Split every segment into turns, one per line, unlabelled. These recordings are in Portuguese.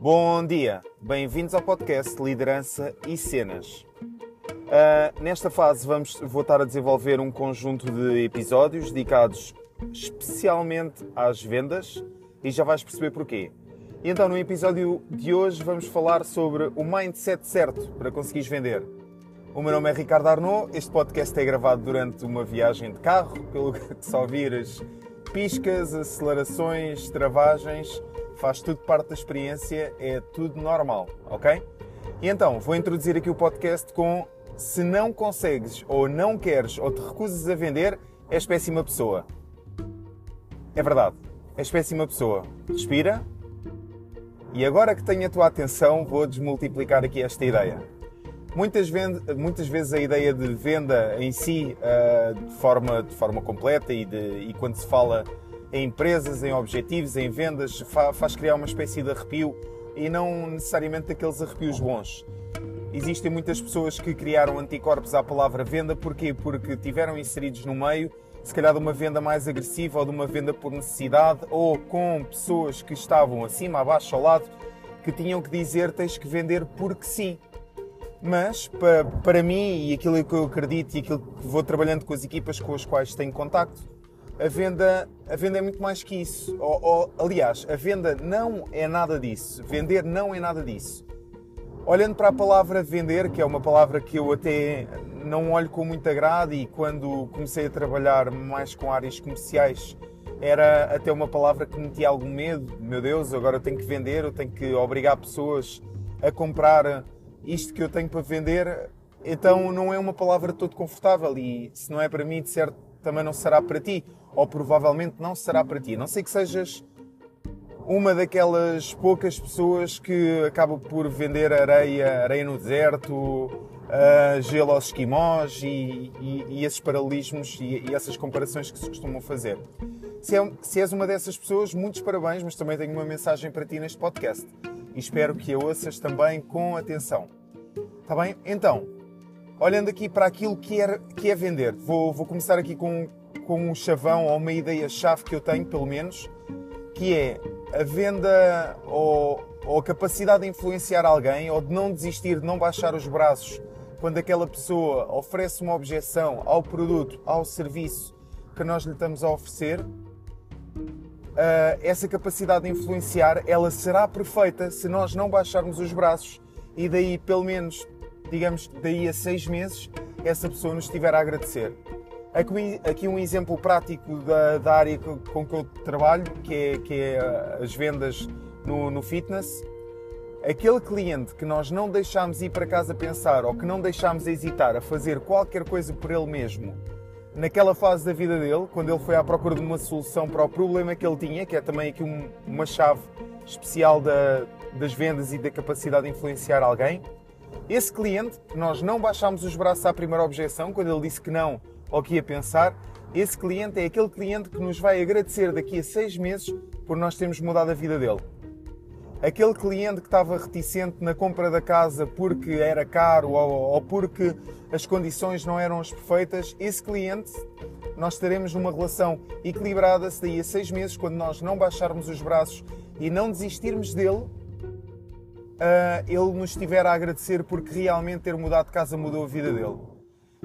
Bom dia, bem-vindos ao podcast Liderança e Cenas. Uh, nesta fase vamos, vou estar a desenvolver um conjunto de episódios dedicados especialmente às vendas e já vais perceber porquê. E então no episódio de hoje vamos falar sobre o mindset certo para conseguires vender. O meu nome é Ricardo Arnaud, este podcast é gravado durante uma viagem de carro, pelo que só viras piscas, acelerações, travagens faz tudo parte da experiência, é tudo normal, ok? E então, vou introduzir aqui o podcast com se não consegues ou não queres ou te recusas a vender, és péssima pessoa. É verdade, és péssima pessoa. Respira. E agora que tenho a tua atenção, vou desmultiplicar aqui esta ideia. Muitas, muitas vezes a ideia de venda em si, uh, de, forma, de forma completa e, de, e quando se fala em empresas, em objetivos, em vendas, faz criar uma espécie de arrepio e não necessariamente aqueles arrepios bons. Existem muitas pessoas que criaram anticorpos à palavra venda, porquê? Porque tiveram inseridos no meio, se calhar de uma venda mais agressiva ou de uma venda por necessidade, ou com pessoas que estavam acima, abaixo, ao lado, que tinham que dizer tens que vender porque sim. Mas, para, para mim, e aquilo que eu acredito e aquilo que vou trabalhando com as equipas com as quais tenho contacto, a venda, a venda é muito mais que isso. Ou, ou, aliás, a venda não é nada disso. Vender não é nada disso. Olhando para a palavra vender, que é uma palavra que eu até não olho com muito agrado e quando comecei a trabalhar mais com áreas comerciais era até uma palavra que me tinha algum medo. Meu Deus, agora eu tenho que vender, eu tenho que obrigar pessoas a comprar isto que eu tenho para vender. Então não é uma palavra todo confortável e se não é para mim, de certo, também não será para ti ou provavelmente não será para ti. Não sei que sejas uma daquelas poucas pessoas que acaba por vender areia, areia no deserto, uh, gelo aos esquimós e, e, e esses paralelismos e, e, essas comparações que se costumam fazer. Se, é, se és uma dessas pessoas, muitos parabéns, mas também tenho uma mensagem para ti neste podcast e espero que a ouças também com atenção. Está bem? Então, olhando aqui para aquilo que é, que é vender, vou, vou começar aqui com com um chavão ou uma ideia-chave que eu tenho, pelo menos, que é a venda ou, ou a capacidade de influenciar alguém ou de não desistir, de não baixar os braços quando aquela pessoa oferece uma objeção ao produto, ao serviço que nós lhe estamos a oferecer, uh, essa capacidade de influenciar, ela será perfeita se nós não baixarmos os braços e daí, pelo menos, digamos, daí a seis meses, essa pessoa nos estiver a agradecer. Aqui um exemplo prático da, da área com que eu trabalho, que é, que é uh, as vendas no, no fitness. Aquele cliente que nós não deixamos ir para casa pensar ou que não deixamos hesitar a fazer qualquer coisa por ele mesmo, naquela fase da vida dele, quando ele foi à procura de uma solução para o problema que ele tinha, que é também aqui um, uma chave especial da, das vendas e da capacidade de influenciar alguém, esse cliente, nós não baixámos os braços à primeira objeção, quando ele disse que não ou que ia pensar, esse cliente é aquele cliente que nos vai agradecer daqui a seis meses por nós termos mudado a vida dele. Aquele cliente que estava reticente na compra da casa porque era caro ou, ou porque as condições não eram as perfeitas, esse cliente nós teremos uma relação equilibrada se daí a seis meses, quando nós não baixarmos os braços e não desistirmos dele, uh, ele nos estiver a agradecer porque realmente ter mudado de casa mudou a vida dele.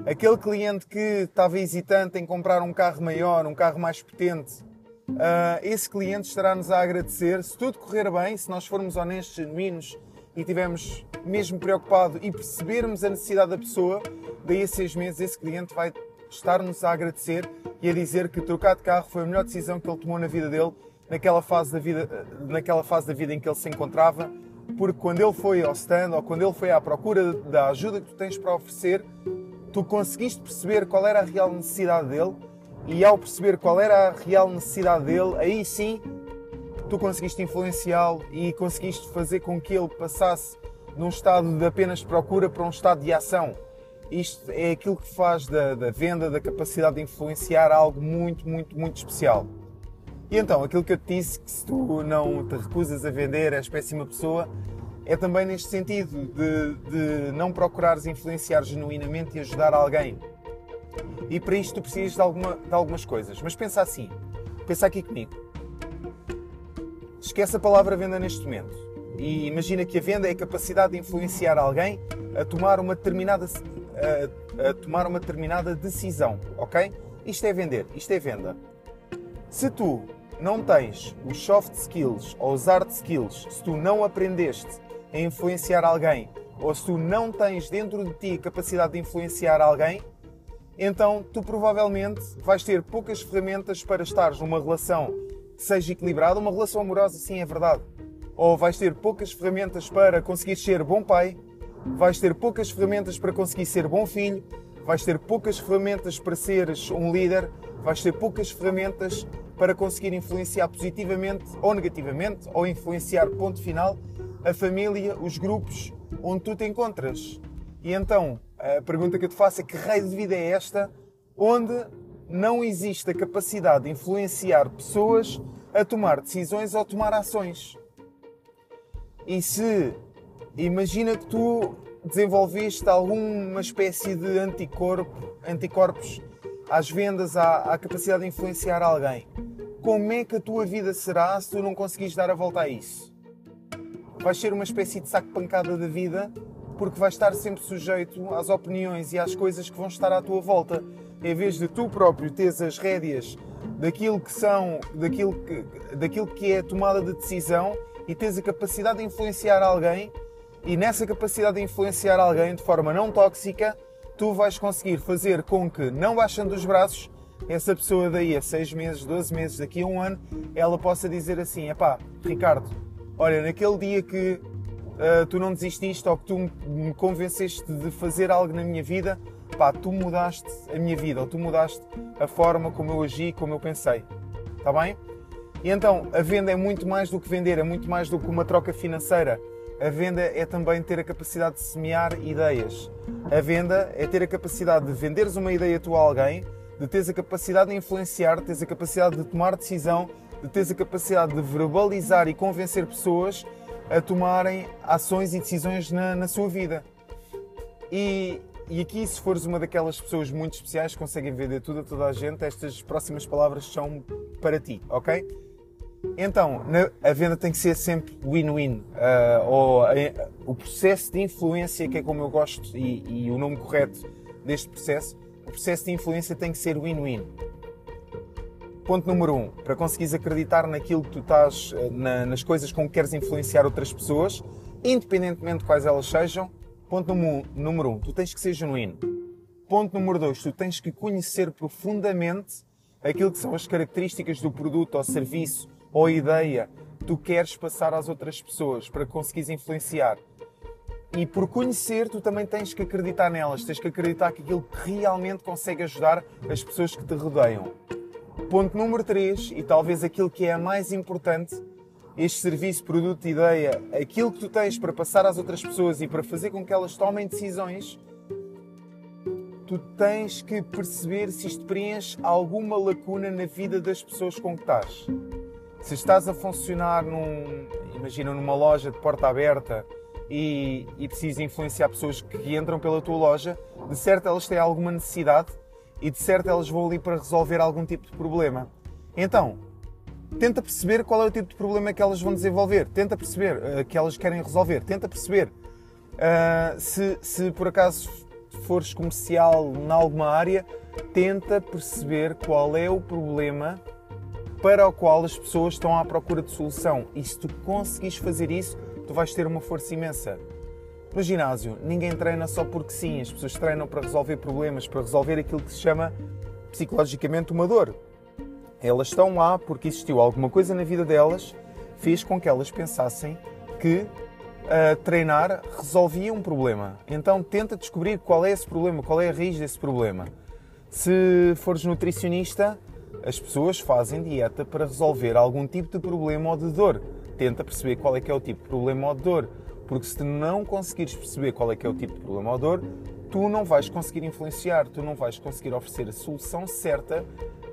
Aquele cliente que estava hesitante em comprar um carro maior, um carro mais potente, uh, esse cliente estará-nos a agradecer. Se tudo correr bem, se nós formos honestos, genuínos e estivermos mesmo preocupado e percebermos a necessidade da pessoa, daí a seis meses esse cliente vai estar-nos a agradecer e a dizer que trocar de carro foi a melhor decisão que ele tomou na vida dele, naquela fase da vida, naquela fase da vida em que ele se encontrava, porque quando ele foi ao stand ou quando ele foi à procura da ajuda que tu tens para oferecer, tu conseguiste perceber qual era a real necessidade dele e ao perceber qual era a real necessidade dele, aí sim tu conseguiste influenciá-lo e conseguiste fazer com que ele passasse de um estado de apenas procura para um estado de ação. Isto é aquilo que faz da, da venda, da capacidade de influenciar algo muito, muito, muito especial. E então, aquilo que eu te disse, que se tu não te recusas a vender, és péssima pessoa, é também neste sentido de, de não procurares influenciar genuinamente e ajudar alguém. E para isto tu precisas de, alguma, de algumas coisas. Mas pensa assim, pensa aqui comigo. Esquece a palavra venda neste momento. e imagina que a venda é a capacidade de influenciar alguém a tomar uma determinada, a, a tomar uma determinada decisão, ok? Isto é vender, isto é venda. Se tu não tens os soft skills ou os hard skills, se tu não aprendeste a influenciar alguém, ou se tu não tens dentro de ti capacidade de influenciar alguém, então tu provavelmente vais ter poucas ferramentas para estares numa relação que seja equilibrada, uma relação amorosa, sim, é verdade. Ou vais ter poucas ferramentas para conseguir ser bom pai, vais ter poucas ferramentas para conseguir ser bom filho, vais ter poucas ferramentas para seres um líder, vais ter poucas ferramentas para conseguir influenciar positivamente ou negativamente, ou influenciar, ponto final, a família, os grupos onde tu te encontras. E então, a pergunta que eu te faço é que raio de vida é esta onde não existe a capacidade de influenciar pessoas a tomar decisões ou tomar ações? E se imagina que tu desenvolveste alguma espécie de anticorpo, anticorpos às vendas, à, à capacidade de influenciar alguém, como é que a tua vida será se tu não conseguires dar a volta a isso? Vais ser uma espécie de saco pancada da vida porque vais estar sempre sujeito às opiniões e às coisas que vão estar à tua volta, em vez de tu próprio teres as rédeas daquilo que são, daquilo que, daquilo que é tomada de decisão e tens a capacidade de influenciar alguém e nessa capacidade de influenciar alguém de forma não tóxica, tu vais conseguir fazer com que, não baixando os braços, essa pessoa daí a 6 meses, 12 meses, daqui a um ano, ela possa dizer assim: epá, Ricardo, olha, naquele dia que uh, tu não desististe ou que tu me convenceste de fazer algo na minha vida, pá, tu mudaste a minha vida, ou tu mudaste a forma como eu agi, como eu pensei. Está bem? E então, a venda é muito mais do que vender, é muito mais do que uma troca financeira. A venda é também ter a capacidade de semear ideias. A venda é ter a capacidade de venderes uma ideia tua a alguém, de teres a capacidade de influenciar, teres a capacidade de tomar decisão, de teres a capacidade de verbalizar e convencer pessoas a tomarem ações e decisões na, na sua vida. E, e aqui, se fores uma daquelas pessoas muito especiais que conseguem vender tudo a toda a gente, estas próximas palavras são para ti, ok? Então, a venda tem que ser sempre win-win. Uh, ou o processo de influência, que é como eu gosto, e, e o nome correto deste processo, o processo de influência tem que ser win-win. Ponto número um, para conseguires acreditar naquilo que tu estás, eh, na, nas coisas com que queres influenciar outras pessoas, independentemente de quais elas sejam, ponto número um, tu tens que ser genuíno. Ponto número dois, tu tens que conhecer profundamente aquilo que são as características do produto ou serviço ou ideia que tu queres passar às outras pessoas para conseguires influenciar. E por conhecer, tu também tens que acreditar nelas, tens que acreditar que aquilo realmente consegue ajudar as pessoas que te rodeiam. Ponto número 3, e talvez aquilo que é a mais importante, este serviço, produto, ideia, aquilo que tu tens para passar às outras pessoas e para fazer com que elas tomem decisões, tu tens que perceber se isto preenche alguma lacuna na vida das pessoas com que estás. Se estás a funcionar num, imagina, numa loja de porta aberta e, e precisas influenciar pessoas que entram pela tua loja, de certo elas têm alguma necessidade e de certo elas vão ali para resolver algum tipo de problema. Então, tenta perceber qual é o tipo de problema que elas vão desenvolver, tenta perceber uh, que elas querem resolver, tenta perceber uh, se, se por acaso fores comercial em alguma área, tenta perceber qual é o problema para o qual as pessoas estão à procura de solução. E se tu conseguires fazer isso, tu vais ter uma força imensa. No ginásio, ninguém treina só porque sim, as pessoas treinam para resolver problemas, para resolver aquilo que se chama psicologicamente uma dor. Elas estão lá porque existiu alguma coisa na vida delas, fez com que elas pensassem que uh, treinar resolvia um problema. Então tenta descobrir qual é esse problema, qual é a raiz desse problema. Se fores nutricionista, as pessoas fazem dieta para resolver algum tipo de problema ou de dor. Tenta perceber qual é que é o tipo de problema ou de dor. Porque se não conseguires perceber qual é que é o tipo de problema ou dor, tu não vais conseguir influenciar, tu não vais conseguir oferecer a solução certa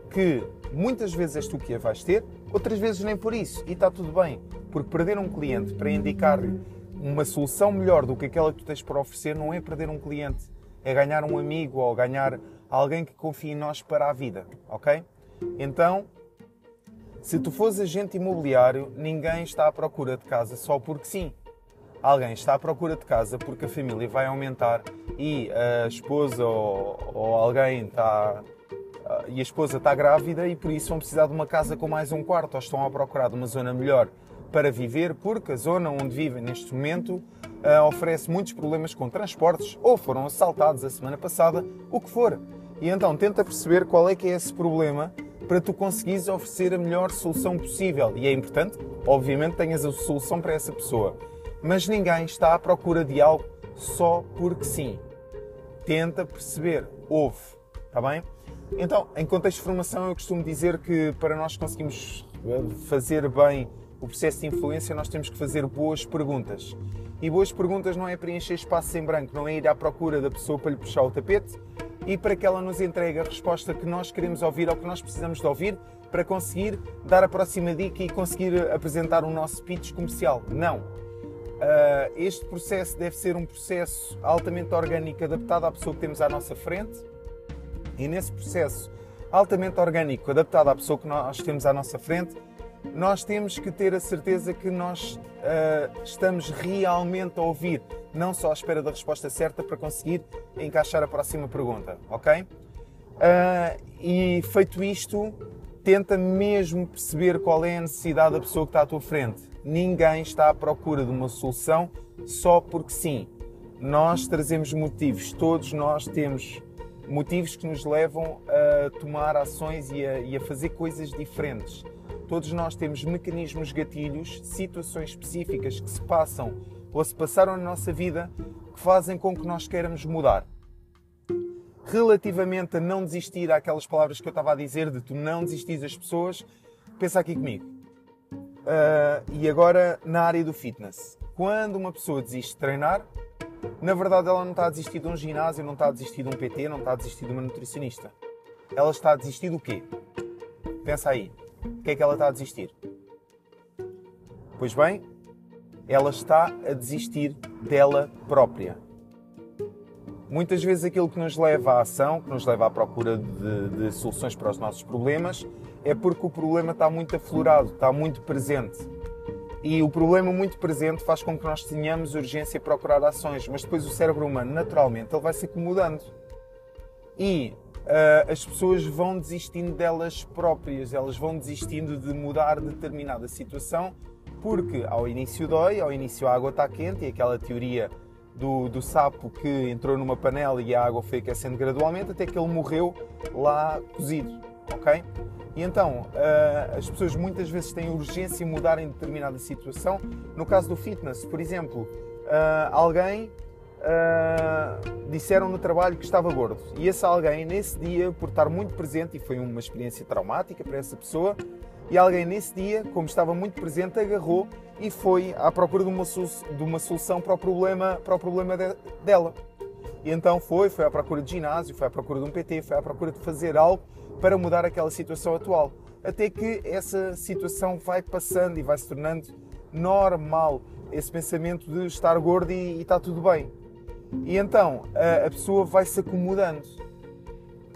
que muitas vezes és tu que a vais ter, outras vezes nem por isso. E está tudo bem, porque perder um cliente para indicar-lhe uma solução melhor do que aquela que tu tens para oferecer não é perder um cliente, é ganhar um amigo ou ganhar alguém que confie em nós para a vida, ok? Então, Se tu fores agente imobiliário, ninguém está à procura de casa só porque sim. Alguém está à procura de casa porque a família vai aumentar e a esposa ou, ou alguém está e a esposa está grávida e por isso vão precisar de uma casa com mais um quarto ou estão a procurar de uma zona melhor para viver porque a zona onde vivem neste momento uh, oferece muitos problemas com transportes ou foram assaltados a semana passada, o que for. E então tenta perceber qual é que é esse problema para tu conseguires oferecer a melhor solução possível. E é importante, obviamente, tenhas a solução para essa pessoa. Mas ninguém está à procura de algo só porque sim. Tenta perceber, ouve, está bem? Então, em contexto de formação, eu costumo dizer que para nós conseguirmos eh, fazer bem o processo de influência, nós temos que fazer boas perguntas. E boas perguntas não é preencher espaços em branco, não é ir à procura da pessoa para lhe puxar o tapete, e para que ela nos entregue a resposta que nós queremos ouvir ou que nós precisamos de ouvir para conseguir dar a próxima dica e conseguir apresentar o nosso pitch comercial. Não. Uh, este processo deve ser um processo altamente orgânico, adaptado à pessoa que temos à nossa frente. E nesse processo altamente orgânico, adaptado à pessoa que nós temos à nossa frente, nós temos que ter a certeza que nós uh, estamos realmente a ouvir, não só à espera da resposta certa para conseguir encaixar a próxima pergunta, ok? Uh, e feito isto, tenta mesmo perceber qual é a necessidade da pessoa que está à tua frente. Ninguém está à procura de uma solução só porque sim. Nós trazemos motivos, todos nós temos motivos que nos levam a tomar ações e a, e a fazer coisas diferentes. Todos nós temos mecanismos gatilhos, situações específicas que se passam ou se passaram na nossa vida que fazem com que nós queiramos mudar. Relativamente a não desistir àquelas palavras que eu estava a dizer, de tu não desistir das pessoas, pensa aqui comigo. Uh, e agora na área do fitness. Quando uma pessoa desiste de treinar, na verdade ela não está a desistir de um ginásio, não está a desistir de um PT, não está a desistir de uma nutricionista. Ela está a desistir do quê? Pensa aí o que é que ela está a desistir? Pois bem, ela está a desistir dela própria. Muitas vezes aquilo que nos leva à ação, que nos leva à procura de, de soluções para os nossos problemas, é porque o problema está muito aflorado, está muito presente. E o problema muito presente faz com que nós tenhamos urgência a procurar ações, mas depois o cérebro humano, naturalmente, ele vai se acomodando. E uh, as pessoas vão desistindo delas próprias, elas vão desistindo de mudar determinada situação, porque ao início dói, ao início a água está quente, e aquela teoria do, do, sapo que entrou numa panela e a água foi aquecendo gradualmente até que ele morreu lá cozido, ok? E então, uh, as pessoas muitas vezes têm urgência em mudar em determinada situação. No caso do fitness, por exemplo, uh, alguém uh, disseram no trabalho que estava gordo. E esse alguém, nesse dia, por estar muito presente, e foi uma experiência traumática para essa pessoa, e alguém nesse dia, como estava muito presente, agarrou e foi à procura de uma, de uma solução para o problema, para o problema de, dela. E então foi, foi à procura de ginásio, foi à procura de um PT, foi à procura de fazer algo para mudar aquela situação atual. Até que essa situação vai passando e vai se tornando normal. Esse pensamento de estar gordo e, e está tudo bem. E então a, a pessoa vai se acomodando.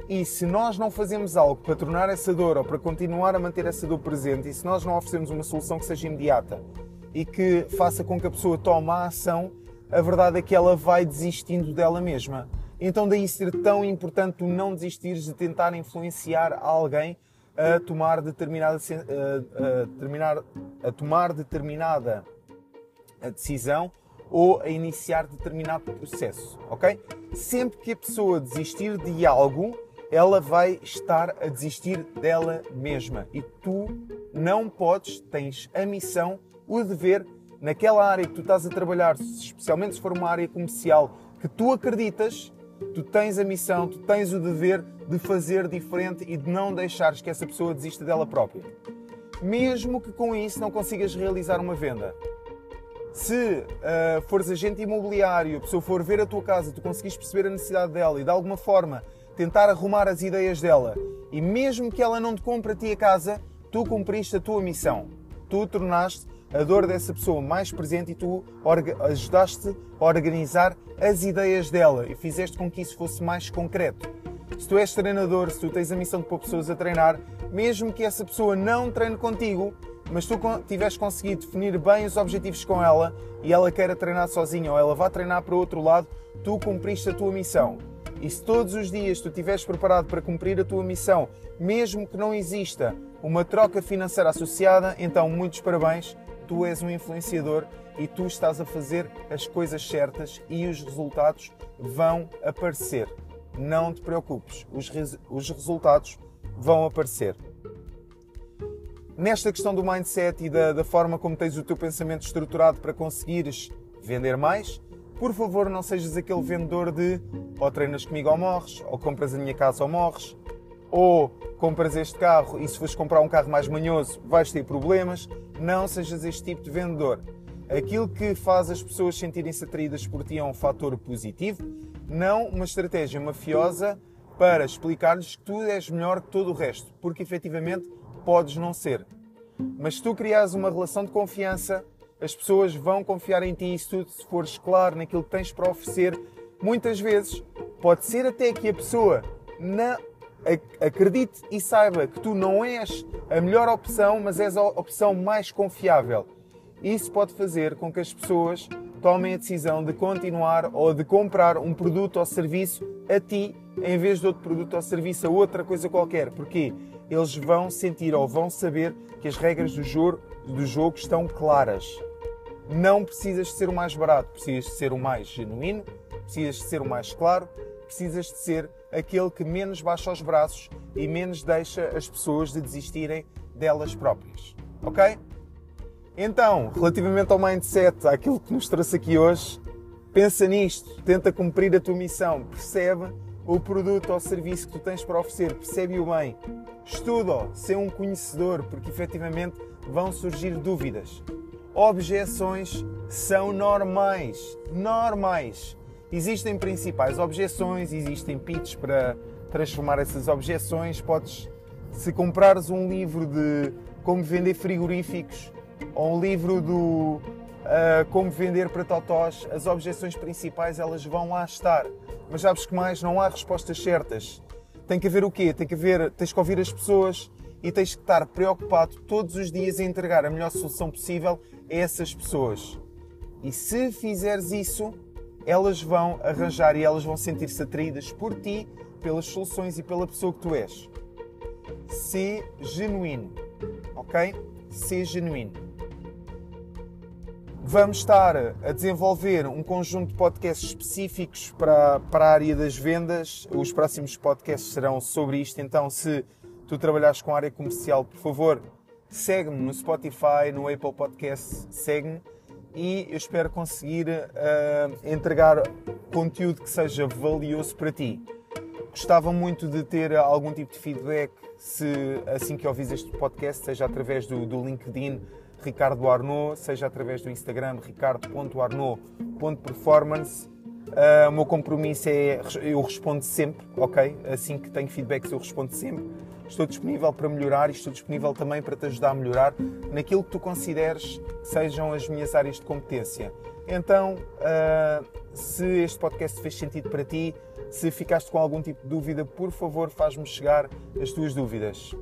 E se nós não fazemos algo para tornar essa dor ou para continuar a manter essa dor presente, e se nós não oferecemos uma solução que seja imediata e que faça com que a pessoa tome a ação, a verdade é que ela vai desistindo dela mesma. Então daí ser tão importante tu não desistires de tentar influenciar alguém a tomar determinada, a, a, terminar, a tomar determinada decisão ou a iniciar determinado processo, ok? Sempre que a pessoa desistir de algo, ela vai estar a desistir dela mesma e tu não podes, tens a missão, o dever naquela área que tu estás a trabalhar, especialmente se for uma área comercial que tu acreditas, tu tens a missão, tu tens o dever de fazer diferente e de não deixares que essa pessoa desista dela própria. Mesmo que com isso não consigas realizar uma venda, se uh, fores agente imobiliário, a pessoa for ver a tua casa, tu conseguires perceber a necessidade dela e de alguma forma tentar arrumar as ideias dela, e mesmo que ela não te compre a ti a casa, tu cumpriste a tua missão. Tu tornaste a dor dessa pessoa mais presente e tu ajudaste a organizar as ideias dela e fizeste com que isso fosse mais concreto. Se tu és treinador, se tu tens a missão de pôr pessoas a treinar, mesmo que essa pessoa não treine contigo, mas tu tiveres conseguido definir bem os objetivos com ela e ela queira treinar sozinha ou ela vá treinar para o outro lado, tu cumpriste a tua missão. E se todos os dias tu estiveres preparado para cumprir a tua missão, mesmo que não exista uma troca financeira associada, então muitos parabéns, tu és um influenciador e tu estás a fazer as coisas certas e os resultados vão aparecer. Não te preocupes, os, res os resultados vão aparecer. Nesta questão do mindset e da, da forma como tens o teu pensamento estruturado para conseguires vender mais, por favor, não sejas aquele vendedor de ou treinas comigo ou morres, ou compras a minha casa ou morres, ou compras este carro e se fores comprar um carro mais manhoso vais ter problemas. Não sejas este tipo de vendedor. Aquilo que faz as pessoas sentirem-se atraídas por ti é um fator positivo, não uma estratégia mafiosa para explicar-lhes que tu és melhor que todo o resto, porque efetivamente podes não ser. Mas se tu criares uma relação de confiança, as pessoas vão confiar em ti e se tu se fores claro naquilo que tens para oferecer, muitas vezes pode ser até que a pessoa não acredite e saiba que tu não és a melhor opção, mas és a opção mais confiável. Isso pode fazer com que as pessoas tomem a decisão de continuar ou de comprar um produto ou serviço a ti em vez de outro produto ou serviço a outra coisa qualquer. Porquê? Eles vão sentir ou vão saber que as regras do jogo, do jogo estão claras. Não precisas de ser o mais barato, precisas de ser o mais genuíno, precisas de ser o mais claro, precisas de ser aquele que menos baixa os braços e menos deixa as pessoas de desistirem delas próprias. Ok? Então, relativamente ao mindset, àquilo que nos trouxe aqui hoje, pensa nisto, tenta cumprir a tua missão, percebe o produto ou serviço que tu tens para oferecer, percebe-o bem, estuda, sê um conhecedor, porque efetivamente vão surgir dúvidas. Objeções são normais, normais. Existem principais objeções, existem pitches para transformar essas objeções. Podes, se comprares um livro de como vender frigoríficos ou um livro do uh, como vender para totós, as objeções principais elas vão lá estar. Mas sabes que mais? Não há respostas certas. Tem que haver o quê? Tem que haver, tens que ouvir as pessoas e tens que estar preocupado todos os dias em entregar a melhor solução possível a essas pessoas. E se fizeres isso, elas vão arranjar e elas vão sentir-se atraídas por ti, pelas soluções e pela pessoa que tu és. Sê genuíno, ok? Sê genuíno. Vamos estar a desenvolver um conjunto de podcasts específicos para, para a área das vendas. Os próximos podcasts serão sobre isto, então se tu trabalhares com a área comercial, por favor, segue-me no Spotify, no Apple Podcasts, segue-me e eu espero conseguir uh, entregar conteúdo que seja valioso para ti. Gostava muito de ter algum tipo de feedback se assim que ouvis este podcast, seja através do, do LinkedIn Ricardo Arnaud, seja através do Instagram ricardo.arnaud.performance. Uh, o meu compromisso é eu respondo sempre, ok? Assim que tenho feedbacks eu respondo sempre estou disponível para melhorar e estou disponível também para te ajudar a melhorar naquilo que tu consideres que sejam as minhas áreas de competência. Então, uh, se este podcast fez sentido para ti, se ficaste com algum tipo de dúvida, por favor, faz-me chegar as tuas dúvidas.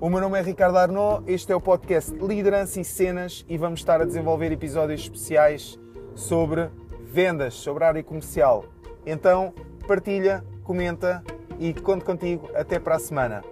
O meu nome é Ricardo Arnaud, este é o podcast Liderança e Cenas e vamos estar a desenvolver episódios especiais sobre vendas, sobre área comercial. Então, partilha, comenta e conto contigo até para a semana.